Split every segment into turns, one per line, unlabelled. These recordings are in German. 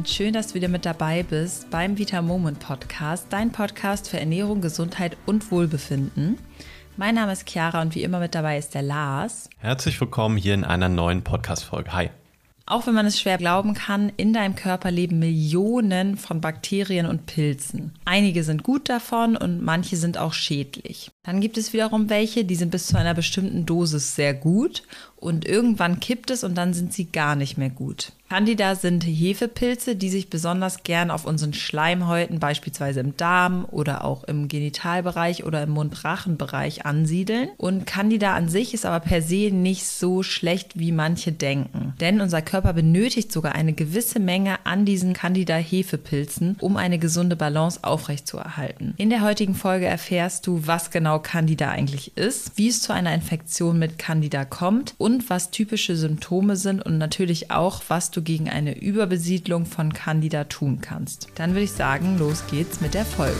und schön, dass du wieder mit dabei bist beim Vita Moment Podcast, dein Podcast für Ernährung, Gesundheit und Wohlbefinden. Mein Name ist Chiara und wie immer mit dabei ist der Lars.
Herzlich willkommen hier in einer neuen Podcast-Folge. Hi.
Auch wenn man es schwer glauben kann, in deinem Körper leben Millionen von Bakterien und Pilzen. Einige sind gut davon und manche sind auch schädlich. Dann gibt es wiederum welche, die sind bis zu einer bestimmten Dosis sehr gut und irgendwann kippt es und dann sind sie gar nicht mehr gut. Candida sind Hefepilze, die sich besonders gern auf unseren Schleimhäuten, beispielsweise im Darm oder auch im Genitalbereich oder im Mund-Rachen-Bereich ansiedeln. Und Candida an sich ist aber per se nicht so schlecht, wie manche denken. Denn unser Körper benötigt sogar eine gewisse Menge an diesen Candida-Hefepilzen, um eine gesunde Balance aufrechtzuerhalten. In der heutigen Folge erfährst du, was genau Candida eigentlich ist, wie es zu einer Infektion mit Candida kommt und was typische Symptome sind und natürlich auch, was du du gegen eine Überbesiedlung von Candida tun kannst. Dann würde ich sagen, los geht's mit der Folge.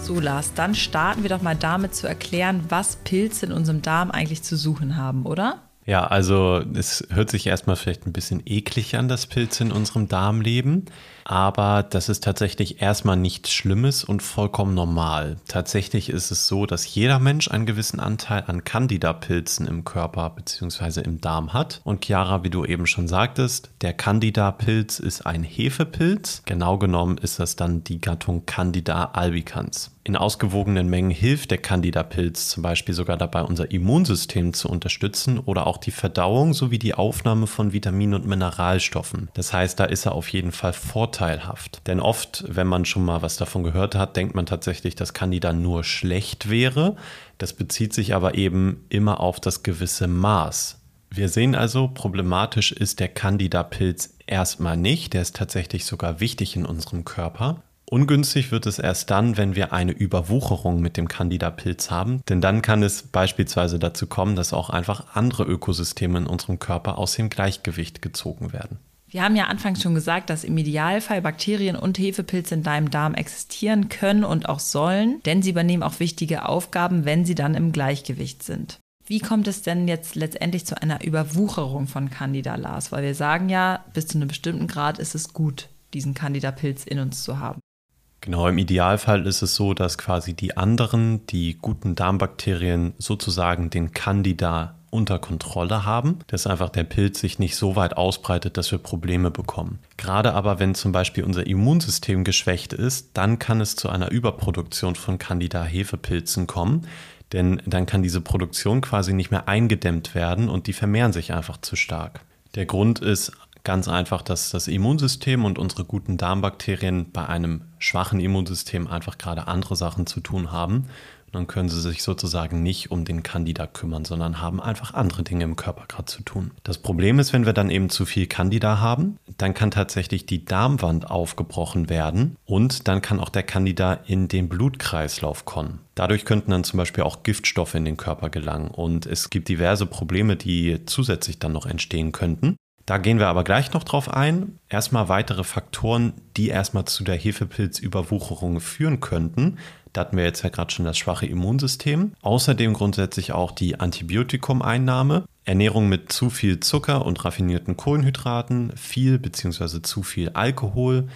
So, Lars, dann starten wir doch mal damit zu erklären, was Pilze in unserem Darm eigentlich zu suchen haben, oder?
Ja, also es hört sich erstmal vielleicht ein bisschen eklig an, dass Pilze in unserem Darm leben aber das ist tatsächlich erstmal nichts Schlimmes und vollkommen normal. Tatsächlich ist es so, dass jeder Mensch einen gewissen Anteil an Candida-Pilzen im Körper bzw. im Darm hat. Und Chiara, wie du eben schon sagtest, der Candida-Pilz ist ein Hefepilz. Genau genommen ist das dann die Gattung Candida albicans. In ausgewogenen Mengen hilft der Candida-Pilz zum Beispiel sogar dabei, unser Immunsystem zu unterstützen oder auch die Verdauung sowie die Aufnahme von Vitaminen und Mineralstoffen. Das heißt, da ist er auf jeden Fall vorteilhaft. Denn oft, wenn man schon mal was davon gehört hat, denkt man tatsächlich, dass Candida nur schlecht wäre. Das bezieht sich aber eben immer auf das gewisse Maß. Wir sehen also, problematisch ist der Candida-Pilz erstmal nicht. Der ist tatsächlich sogar wichtig in unserem Körper. Ungünstig wird es erst dann, wenn wir eine Überwucherung mit dem Candida-Pilz haben, denn dann kann es beispielsweise dazu kommen, dass auch einfach andere Ökosysteme in unserem Körper aus dem Gleichgewicht gezogen werden.
Wir haben ja anfangs schon gesagt, dass im Idealfall Bakterien und Hefepilze in deinem Darm existieren können und auch sollen, denn sie übernehmen auch wichtige Aufgaben, wenn sie dann im Gleichgewicht sind. Wie kommt es denn jetzt letztendlich zu einer Überwucherung von Candida Lars? Weil wir sagen ja, bis zu einem bestimmten Grad ist es gut, diesen Candida-Pilz in uns zu haben.
Genau, im Idealfall ist es so, dass quasi die anderen, die guten Darmbakterien sozusagen den Candida unter Kontrolle haben, dass einfach der Pilz sich nicht so weit ausbreitet, dass wir Probleme bekommen. Gerade aber, wenn zum Beispiel unser Immunsystem geschwächt ist, dann kann es zu einer Überproduktion von Candida-Hefepilzen kommen, denn dann kann diese Produktion quasi nicht mehr eingedämmt werden und die vermehren sich einfach zu stark. Der Grund ist ganz einfach, dass das Immunsystem und unsere guten Darmbakterien bei einem schwachen Immunsystem einfach gerade andere Sachen zu tun haben dann können sie sich sozusagen nicht um den Candida kümmern, sondern haben einfach andere Dinge im Körper gerade zu tun. Das Problem ist, wenn wir dann eben zu viel Candida haben, dann kann tatsächlich die Darmwand aufgebrochen werden und dann kann auch der Candida in den Blutkreislauf kommen. Dadurch könnten dann zum Beispiel auch Giftstoffe in den Körper gelangen und es gibt diverse Probleme, die zusätzlich dann noch entstehen könnten. Da gehen wir aber gleich noch drauf ein. Erstmal weitere Faktoren, die erstmal zu der Hefepilzüberwucherung führen könnten. Da hatten wir jetzt ja gerade schon das schwache Immunsystem. Außerdem grundsätzlich auch die Antibiotikumeinnahme, Ernährung mit zu viel Zucker und raffinierten Kohlenhydraten, viel bzw. zu viel Alkohol,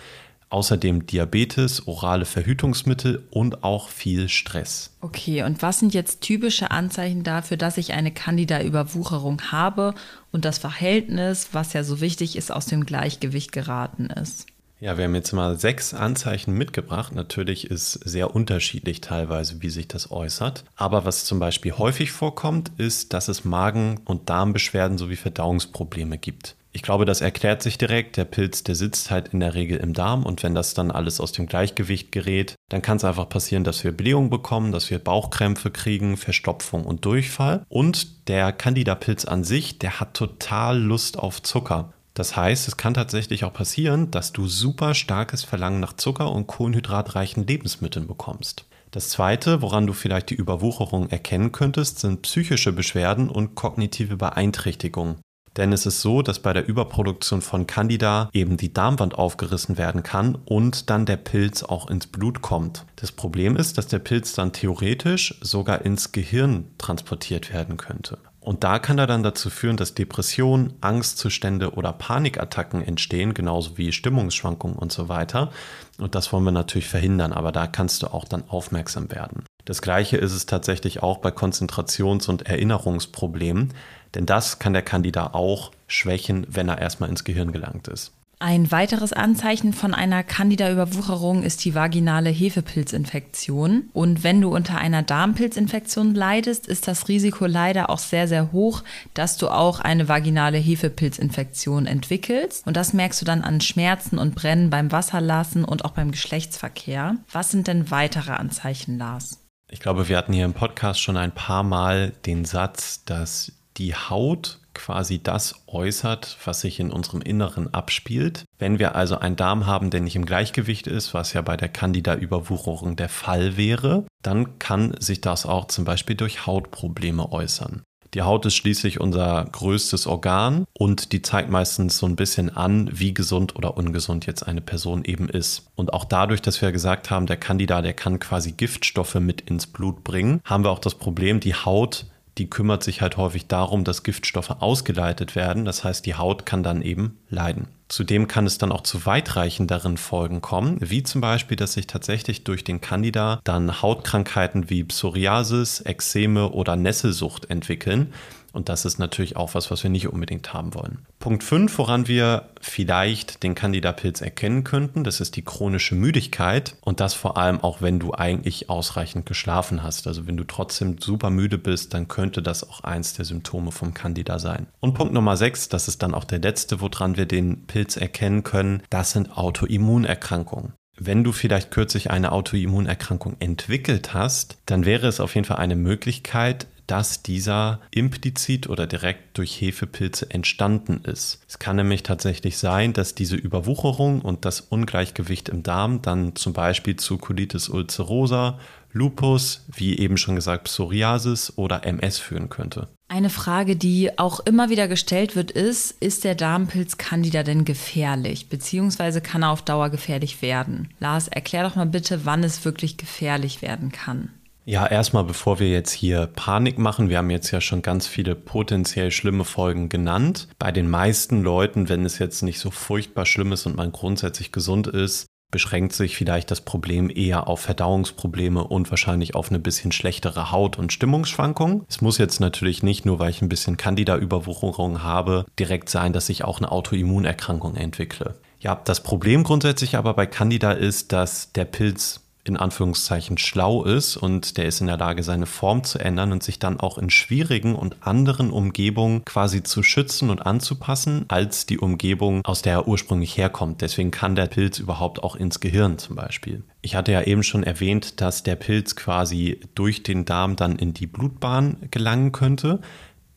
außerdem Diabetes, orale Verhütungsmittel und auch viel Stress.
Okay, und was sind jetzt typische Anzeichen dafür, dass ich eine Candida-Überwucherung habe und das Verhältnis, was ja so wichtig ist, aus dem Gleichgewicht geraten ist?
Ja, wir haben jetzt mal sechs Anzeichen mitgebracht. Natürlich ist sehr unterschiedlich teilweise, wie sich das äußert. Aber was zum Beispiel häufig vorkommt, ist, dass es Magen- und Darmbeschwerden sowie Verdauungsprobleme gibt. Ich glaube, das erklärt sich direkt. Der Pilz, der sitzt halt in der Regel im Darm und wenn das dann alles aus dem Gleichgewicht gerät, dann kann es einfach passieren, dass wir Blähung bekommen, dass wir Bauchkrämpfe kriegen, Verstopfung und Durchfall. Und der Candida-Pilz an sich, der hat total Lust auf Zucker. Das heißt, es kann tatsächlich auch passieren, dass du super starkes Verlangen nach Zucker und kohlenhydratreichen Lebensmitteln bekommst. Das zweite, woran du vielleicht die Überwucherung erkennen könntest, sind psychische Beschwerden und kognitive Beeinträchtigungen. Denn es ist so, dass bei der Überproduktion von Candida eben die Darmwand aufgerissen werden kann und dann der Pilz auch ins Blut kommt. Das Problem ist, dass der Pilz dann theoretisch sogar ins Gehirn transportiert werden könnte. Und da kann er dann dazu führen, dass Depressionen, Angstzustände oder Panikattacken entstehen, genauso wie Stimmungsschwankungen und so weiter. Und das wollen wir natürlich verhindern, aber da kannst du auch dann aufmerksam werden. Das gleiche ist es tatsächlich auch bei Konzentrations- und Erinnerungsproblemen, denn das kann der Kandidat auch schwächen, wenn er erstmal ins Gehirn gelangt ist.
Ein weiteres Anzeichen von einer Candida-Überwucherung ist die vaginale Hefepilzinfektion. Und wenn du unter einer Darmpilzinfektion leidest, ist das Risiko leider auch sehr, sehr hoch, dass du auch eine vaginale Hefepilzinfektion entwickelst. Und das merkst du dann an Schmerzen und Brennen beim Wasserlassen und auch beim Geschlechtsverkehr. Was sind denn weitere Anzeichen, Lars?
Ich glaube, wir hatten hier im Podcast schon ein paar Mal den Satz, dass die Haut quasi das äußert, was sich in unserem Inneren abspielt. Wenn wir also einen Darm haben, der nicht im Gleichgewicht ist, was ja bei der Candida-Überwucherung der Fall wäre, dann kann sich das auch zum Beispiel durch Hautprobleme äußern. Die Haut ist schließlich unser größtes Organ und die zeigt meistens so ein bisschen an, wie gesund oder ungesund jetzt eine Person eben ist. Und auch dadurch, dass wir gesagt haben, der Candida, der kann quasi Giftstoffe mit ins Blut bringen, haben wir auch das Problem, die Haut die kümmert sich halt häufig darum, dass Giftstoffe ausgeleitet werden. Das heißt, die Haut kann dann eben leiden. Zudem kann es dann auch zu weitreichenderen Folgen kommen, wie zum Beispiel, dass sich tatsächlich durch den Candida dann Hautkrankheiten wie Psoriasis, Ekzeme oder Nesselsucht entwickeln. Und das ist natürlich auch was, was wir nicht unbedingt haben wollen. Punkt 5, woran wir vielleicht den Candida-Pilz erkennen könnten, das ist die chronische Müdigkeit. Und das vor allem auch, wenn du eigentlich ausreichend geschlafen hast. Also wenn du trotzdem super müde bist, dann könnte das auch eins der Symptome vom Candida sein. Und Punkt Nummer 6, das ist dann auch der letzte, woran wir den Pilz erkennen können, das sind Autoimmunerkrankungen. Wenn du vielleicht kürzlich eine Autoimmunerkrankung entwickelt hast, dann wäre es auf jeden Fall eine Möglichkeit, dass dieser implizit oder direkt durch Hefepilze entstanden ist. Es kann nämlich tatsächlich sein, dass diese Überwucherung und das Ungleichgewicht im Darm dann zum Beispiel zu Colitis ulcerosa, Lupus, wie eben schon gesagt Psoriasis oder MS führen könnte.
Eine Frage, die auch immer wieder gestellt wird, ist, ist der Darmpilz Candida denn gefährlich? Beziehungsweise kann er auf Dauer gefährlich werden? Lars, erklär doch mal bitte, wann es wirklich gefährlich werden kann.
Ja, erstmal, bevor wir jetzt hier Panik machen, wir haben jetzt ja schon ganz viele potenziell schlimme Folgen genannt. Bei den meisten Leuten, wenn es jetzt nicht so furchtbar schlimm ist und man grundsätzlich gesund ist, beschränkt sich vielleicht das Problem eher auf Verdauungsprobleme und wahrscheinlich auf eine bisschen schlechtere Haut- und Stimmungsschwankung. Es muss jetzt natürlich nicht nur, weil ich ein bisschen Candida-Überwucherung habe, direkt sein, dass ich auch eine Autoimmunerkrankung entwickle. Ja, das Problem grundsätzlich aber bei Candida ist, dass der Pilz in Anführungszeichen schlau ist und der ist in der Lage, seine Form zu ändern und sich dann auch in schwierigen und anderen Umgebungen quasi zu schützen und anzupassen, als die Umgebung, aus der er ursprünglich herkommt. Deswegen kann der Pilz überhaupt auch ins Gehirn zum Beispiel. Ich hatte ja eben schon erwähnt, dass der Pilz quasi durch den Darm dann in die Blutbahn gelangen könnte.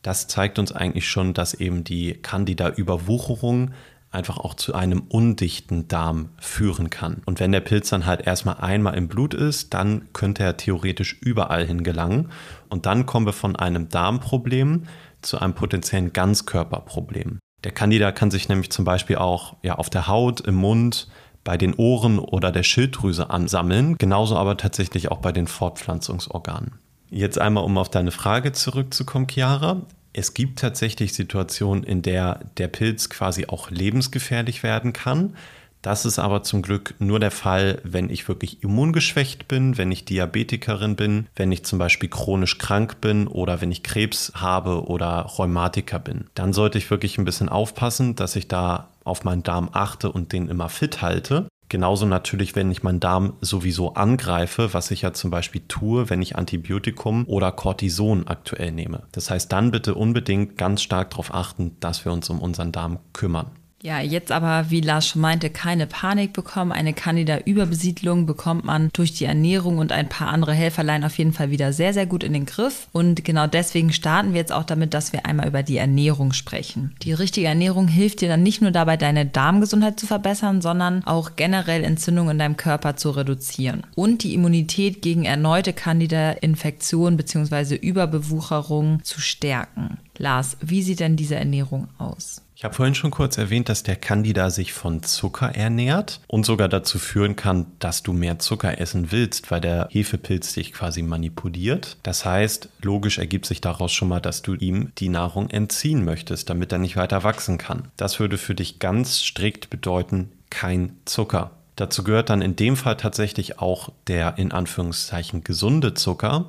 Das zeigt uns eigentlich schon, dass eben die Candida-Überwucherung einfach auch zu einem undichten Darm führen kann. Und wenn der Pilz dann halt erstmal einmal im Blut ist, dann könnte er theoretisch überall hin gelangen. Und dann kommen wir von einem Darmproblem zu einem potenziellen Ganzkörperproblem. Der Candida kann sich nämlich zum Beispiel auch ja, auf der Haut, im Mund, bei den Ohren oder der Schilddrüse ansammeln, genauso aber tatsächlich auch bei den Fortpflanzungsorganen. Jetzt einmal, um auf deine Frage zurückzukommen, Chiara. Es gibt tatsächlich Situationen, in der der Pilz quasi auch lebensgefährlich werden kann. Das ist aber zum Glück nur der Fall, wenn ich wirklich immungeschwächt bin, wenn ich Diabetikerin bin, wenn ich zum Beispiel chronisch krank bin oder wenn ich Krebs habe oder Rheumatiker bin. Dann sollte ich wirklich ein bisschen aufpassen, dass ich da auf meinen Darm achte und den immer fit halte. Genauso natürlich, wenn ich meinen Darm sowieso angreife, was ich ja zum Beispiel tue, wenn ich Antibiotikum oder Cortison aktuell nehme. Das heißt, dann bitte unbedingt ganz stark darauf achten, dass wir uns um unseren Darm kümmern.
Ja, jetzt aber, wie Lars schon meinte, keine Panik bekommen. Eine Candida-Überbesiedlung bekommt man durch die Ernährung und ein paar andere Helferlein auf jeden Fall wieder sehr, sehr gut in den Griff. Und genau deswegen starten wir jetzt auch damit, dass wir einmal über die Ernährung sprechen. Die richtige Ernährung hilft dir dann nicht nur dabei, deine Darmgesundheit zu verbessern, sondern auch generell Entzündungen in deinem Körper zu reduzieren und die Immunität gegen erneute Candida-Infektion bzw. Überbewucherung zu stärken. Lars, wie sieht denn diese Ernährung aus?
Ich habe vorhin schon kurz erwähnt, dass der Candida sich von Zucker ernährt und sogar dazu führen kann, dass du mehr Zucker essen willst, weil der Hefepilz dich quasi manipuliert. Das heißt, logisch ergibt sich daraus schon mal, dass du ihm die Nahrung entziehen möchtest, damit er nicht weiter wachsen kann. Das würde für dich ganz strikt bedeuten, kein Zucker. Dazu gehört dann in dem Fall tatsächlich auch der in Anführungszeichen gesunde Zucker,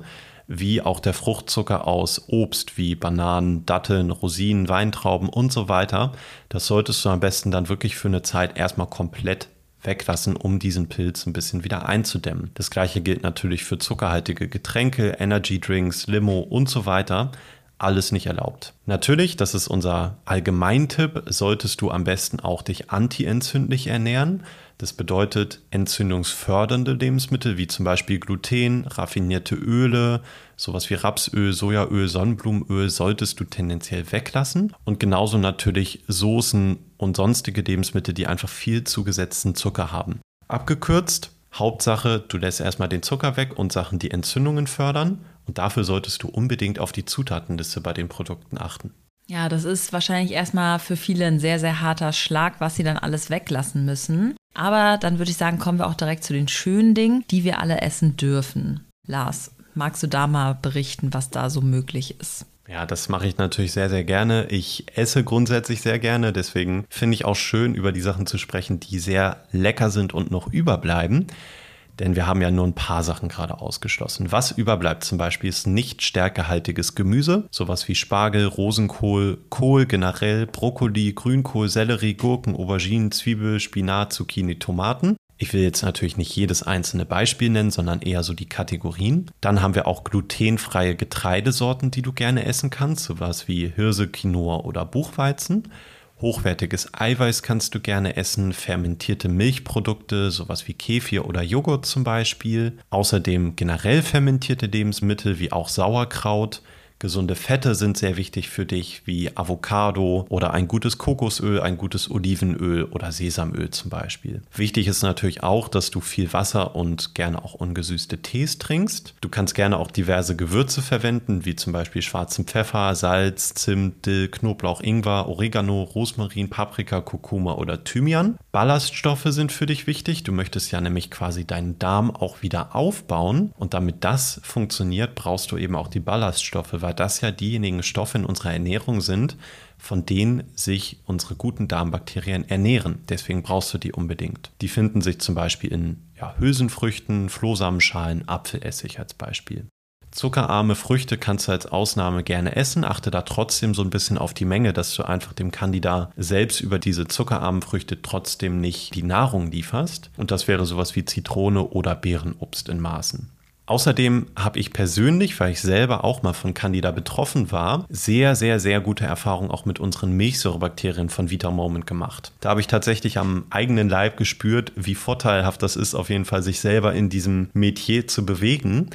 wie auch der Fruchtzucker aus Obst wie Bananen, Datteln, Rosinen, Weintrauben und so weiter. Das solltest du am besten dann wirklich für eine Zeit erstmal komplett weglassen, um diesen Pilz ein bisschen wieder einzudämmen. Das gleiche gilt natürlich für zuckerhaltige Getränke, Energy Drinks, Limo und so weiter. Alles nicht erlaubt. Natürlich, das ist unser Allgemeintipp, solltest du am besten auch dich antientzündlich ernähren. Das bedeutet entzündungsfördernde Lebensmittel wie zum Beispiel Gluten, raffinierte Öle, sowas wie Rapsöl, Sojaöl, Sonnenblumenöl solltest du tendenziell weglassen. Und genauso natürlich Soßen und sonstige Lebensmittel, die einfach viel zugesetzten Zucker haben. Abgekürzt, Hauptsache, du lässt erstmal den Zucker weg und Sachen, die Entzündungen fördern. Und dafür solltest du unbedingt auf die Zutatenliste bei den Produkten achten.
Ja, das ist wahrscheinlich erstmal für viele ein sehr, sehr harter Schlag, was sie dann alles weglassen müssen. Aber dann würde ich sagen, kommen wir auch direkt zu den schönen Dingen, die wir alle essen dürfen. Lars, magst du da mal berichten, was da so möglich ist?
Ja, das mache ich natürlich sehr, sehr gerne. Ich esse grundsätzlich sehr gerne. Deswegen finde ich auch schön, über die Sachen zu sprechen, die sehr lecker sind und noch überbleiben denn wir haben ja nur ein paar Sachen gerade ausgeschlossen. Was überbleibt zum Beispiel ist nicht stärkehaltiges Gemüse, sowas wie Spargel, Rosenkohl, Kohl generell, Brokkoli, Grünkohl, Sellerie, Gurken, Auberginen, Zwiebel, Spinat, Zucchini, Tomaten. Ich will jetzt natürlich nicht jedes einzelne Beispiel nennen, sondern eher so die Kategorien. Dann haben wir auch glutenfreie Getreidesorten, die du gerne essen kannst, sowas wie Hirse, Quinoa oder Buchweizen. Hochwertiges Eiweiß kannst du gerne essen, fermentierte Milchprodukte, sowas wie Kefir oder Joghurt zum Beispiel. Außerdem generell fermentierte Lebensmittel wie auch Sauerkraut, Gesunde Fette sind sehr wichtig für dich, wie Avocado oder ein gutes Kokosöl, ein gutes Olivenöl oder Sesamöl zum Beispiel. Wichtig ist natürlich auch, dass du viel Wasser und gerne auch ungesüßte Tees trinkst. Du kannst gerne auch diverse Gewürze verwenden, wie zum Beispiel schwarzen Pfeffer, Salz, Zimt, Dill, Knoblauch, Ingwer, Oregano, Rosmarin, Paprika, Kurkuma oder Thymian. Ballaststoffe sind für dich wichtig. Du möchtest ja nämlich quasi deinen Darm auch wieder aufbauen und damit das funktioniert, brauchst du eben auch die Ballaststoffe, weil weil das ja diejenigen Stoffe in unserer Ernährung sind, von denen sich unsere guten Darmbakterien ernähren. Deswegen brauchst du die unbedingt. Die finden sich zum Beispiel in ja, Hülsenfrüchten, Flohsamenschalen, Apfelessig als Beispiel. Zuckerarme Früchte kannst du als Ausnahme gerne essen. Achte da trotzdem so ein bisschen auf die Menge, dass du einfach dem Candida selbst über diese zuckerarmen Früchte trotzdem nicht die Nahrung lieferst. Und das wäre sowas wie Zitrone oder Beerenobst in Maßen. Außerdem habe ich persönlich, weil ich selber auch mal von Candida betroffen war, sehr, sehr, sehr gute Erfahrungen auch mit unseren Milchsäurebakterien von Vita Moment gemacht. Da habe ich tatsächlich am eigenen Leib gespürt, wie vorteilhaft das ist, auf jeden Fall sich selber in diesem Metier zu bewegen.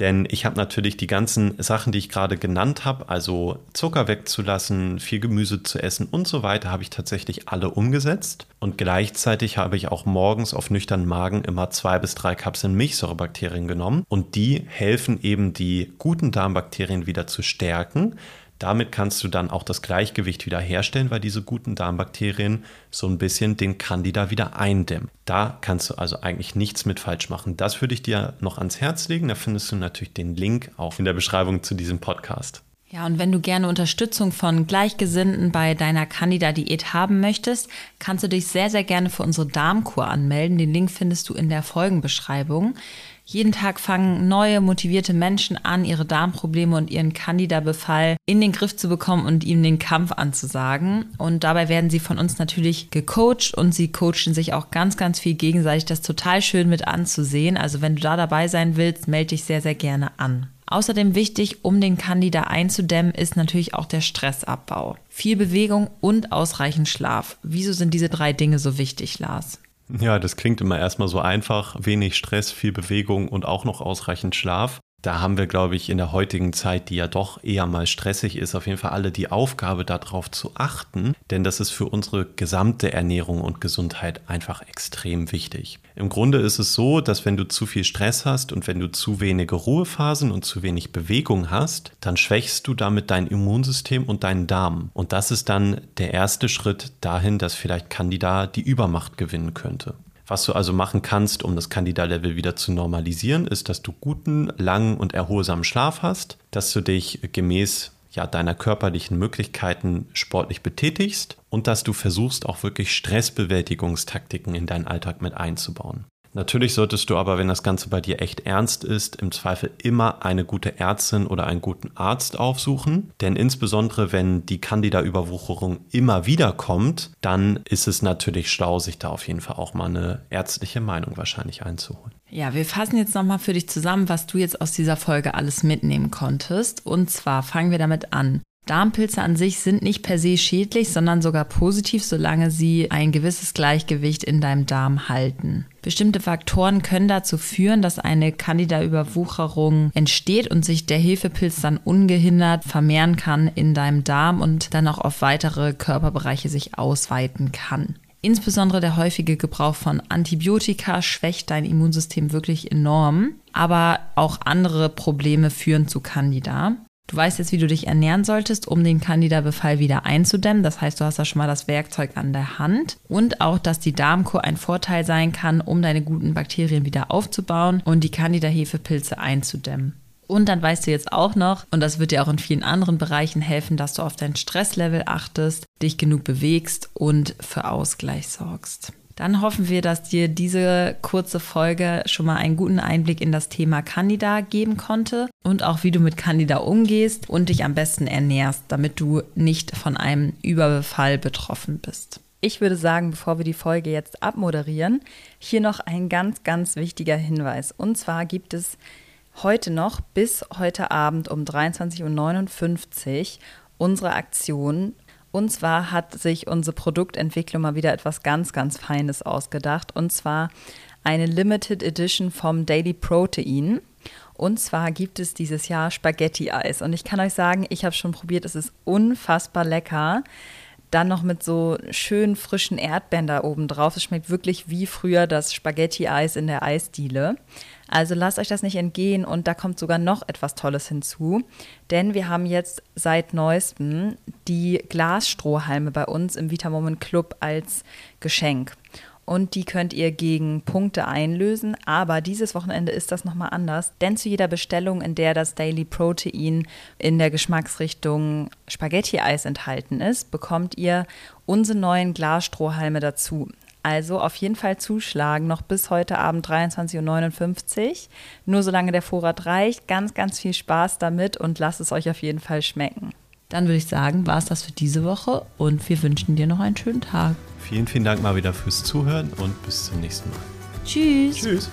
Denn ich habe natürlich die ganzen Sachen, die ich gerade genannt habe, also Zucker wegzulassen, viel Gemüse zu essen und so weiter, habe ich tatsächlich alle umgesetzt. Und gleichzeitig habe ich auch morgens auf nüchternen Magen immer zwei bis drei Kapseln Milchsäurebakterien genommen. Und die helfen eben, die guten Darmbakterien wieder zu stärken damit kannst du dann auch das Gleichgewicht wieder herstellen, weil diese guten Darmbakterien so ein bisschen den Candida wieder eindämmen. Da kannst du also eigentlich nichts mit falsch machen. Das würde ich dir noch ans Herz legen. Da findest du natürlich den Link auch in der Beschreibung zu diesem Podcast.
Ja, und wenn du gerne Unterstützung von Gleichgesinnten bei deiner Candida-Diät haben möchtest, kannst du dich sehr, sehr gerne für unsere Darmkur anmelden. Den Link findest du in der Folgenbeschreibung. Jeden Tag fangen neue, motivierte Menschen an, ihre Darmprobleme und ihren Candida-Befall in den Griff zu bekommen und ihm den Kampf anzusagen. Und dabei werden sie von uns natürlich gecoacht und sie coachen sich auch ganz, ganz viel gegenseitig. Das total schön mit anzusehen. Also wenn du da dabei sein willst, melde dich sehr, sehr gerne an. Außerdem wichtig, um den Candida einzudämmen, ist natürlich auch der Stressabbau. Viel Bewegung und ausreichend Schlaf. Wieso sind diese drei Dinge so wichtig, Lars?
Ja, das klingt immer erstmal so einfach. Wenig Stress, viel Bewegung und auch noch ausreichend Schlaf. Da haben wir, glaube ich, in der heutigen Zeit, die ja doch eher mal stressig ist, auf jeden Fall alle die Aufgabe, darauf zu achten, denn das ist für unsere gesamte Ernährung und Gesundheit einfach extrem wichtig. Im Grunde ist es so, dass wenn du zu viel Stress hast und wenn du zu wenige Ruhephasen und zu wenig Bewegung hast, dann schwächst du damit dein Immunsystem und deinen Darm. Und das ist dann der erste Schritt dahin, dass vielleicht Candida die Übermacht gewinnen könnte. Was du also machen kannst, um das Candida-Level wieder zu normalisieren, ist, dass du guten, langen und erholsamen Schlaf hast, dass du dich gemäß ja, deiner körperlichen Möglichkeiten sportlich betätigst und dass du versuchst, auch wirklich Stressbewältigungstaktiken in deinen Alltag mit einzubauen. Natürlich solltest du aber, wenn das Ganze bei dir echt ernst ist, im Zweifel immer eine gute Ärztin oder einen guten Arzt aufsuchen. Denn insbesondere, wenn die Candida-Überwucherung immer wieder kommt, dann ist es natürlich schlau, sich da auf jeden Fall auch mal eine ärztliche Meinung wahrscheinlich einzuholen.
Ja, wir fassen jetzt nochmal für dich zusammen, was du jetzt aus dieser Folge alles mitnehmen konntest. Und zwar fangen wir damit an. Darmpilze an sich sind nicht per se schädlich, sondern sogar positiv, solange sie ein gewisses Gleichgewicht in deinem Darm halten. Bestimmte Faktoren können dazu führen, dass eine Candida-Überwucherung entsteht und sich der Hefepilz dann ungehindert vermehren kann in deinem Darm und dann auch auf weitere Körperbereiche sich ausweiten kann. Insbesondere der häufige Gebrauch von Antibiotika schwächt dein Immunsystem wirklich enorm, aber auch andere Probleme führen zu Candida. Du weißt jetzt, wie du dich ernähren solltest, um den Candida-Befall wieder einzudämmen. Das heißt, du hast da schon mal das Werkzeug an der Hand. Und auch, dass die Darmkur ein Vorteil sein kann, um deine guten Bakterien wieder aufzubauen und die Candida-Hefepilze einzudämmen. Und dann weißt du jetzt auch noch, und das wird dir auch in vielen anderen Bereichen helfen, dass du auf dein Stresslevel achtest, dich genug bewegst und für Ausgleich sorgst. Dann hoffen wir, dass dir diese kurze Folge schon mal einen guten Einblick in das Thema Candida geben konnte und auch wie du mit Candida umgehst und dich am besten ernährst, damit du nicht von einem Überbefall betroffen bist. Ich würde sagen, bevor wir die Folge jetzt abmoderieren, hier noch ein ganz, ganz wichtiger Hinweis. Und zwar gibt es heute noch bis heute Abend um 23.59 Uhr unsere Aktion und zwar hat sich unsere Produktentwicklung mal wieder etwas ganz, ganz Feines ausgedacht. Und zwar eine Limited Edition vom Daily Protein. Und zwar gibt es dieses Jahr Spaghetti-Eis. Und ich kann euch sagen, ich habe schon probiert, es ist unfassbar lecker. Dann noch mit so schönen frischen Erdbeeren da oben drauf. Es schmeckt wirklich wie früher das Spaghetti-Eis in der Eisdiele. Also lasst euch das nicht entgehen und da kommt sogar noch etwas Tolles hinzu, denn wir haben jetzt seit neuestem die Glasstrohhalme bei uns im Vitamoment Club als Geschenk und die könnt ihr gegen Punkte einlösen. Aber dieses Wochenende ist das nochmal anders, denn zu jeder Bestellung, in der das Daily Protein in der Geschmacksrichtung Spaghetti-Eis enthalten ist, bekommt ihr unsere neuen Glasstrohhalme dazu. Also auf jeden Fall zuschlagen, noch bis heute Abend 23.59 Uhr. Nur solange der Vorrat reicht. Ganz, ganz viel Spaß damit und lasst es euch auf jeden Fall schmecken. Dann würde ich sagen, war es das für diese Woche und wir wünschen dir noch einen schönen Tag.
Vielen, vielen Dank mal wieder fürs Zuhören und bis zum nächsten Mal.
Tschüss.
Tschüss.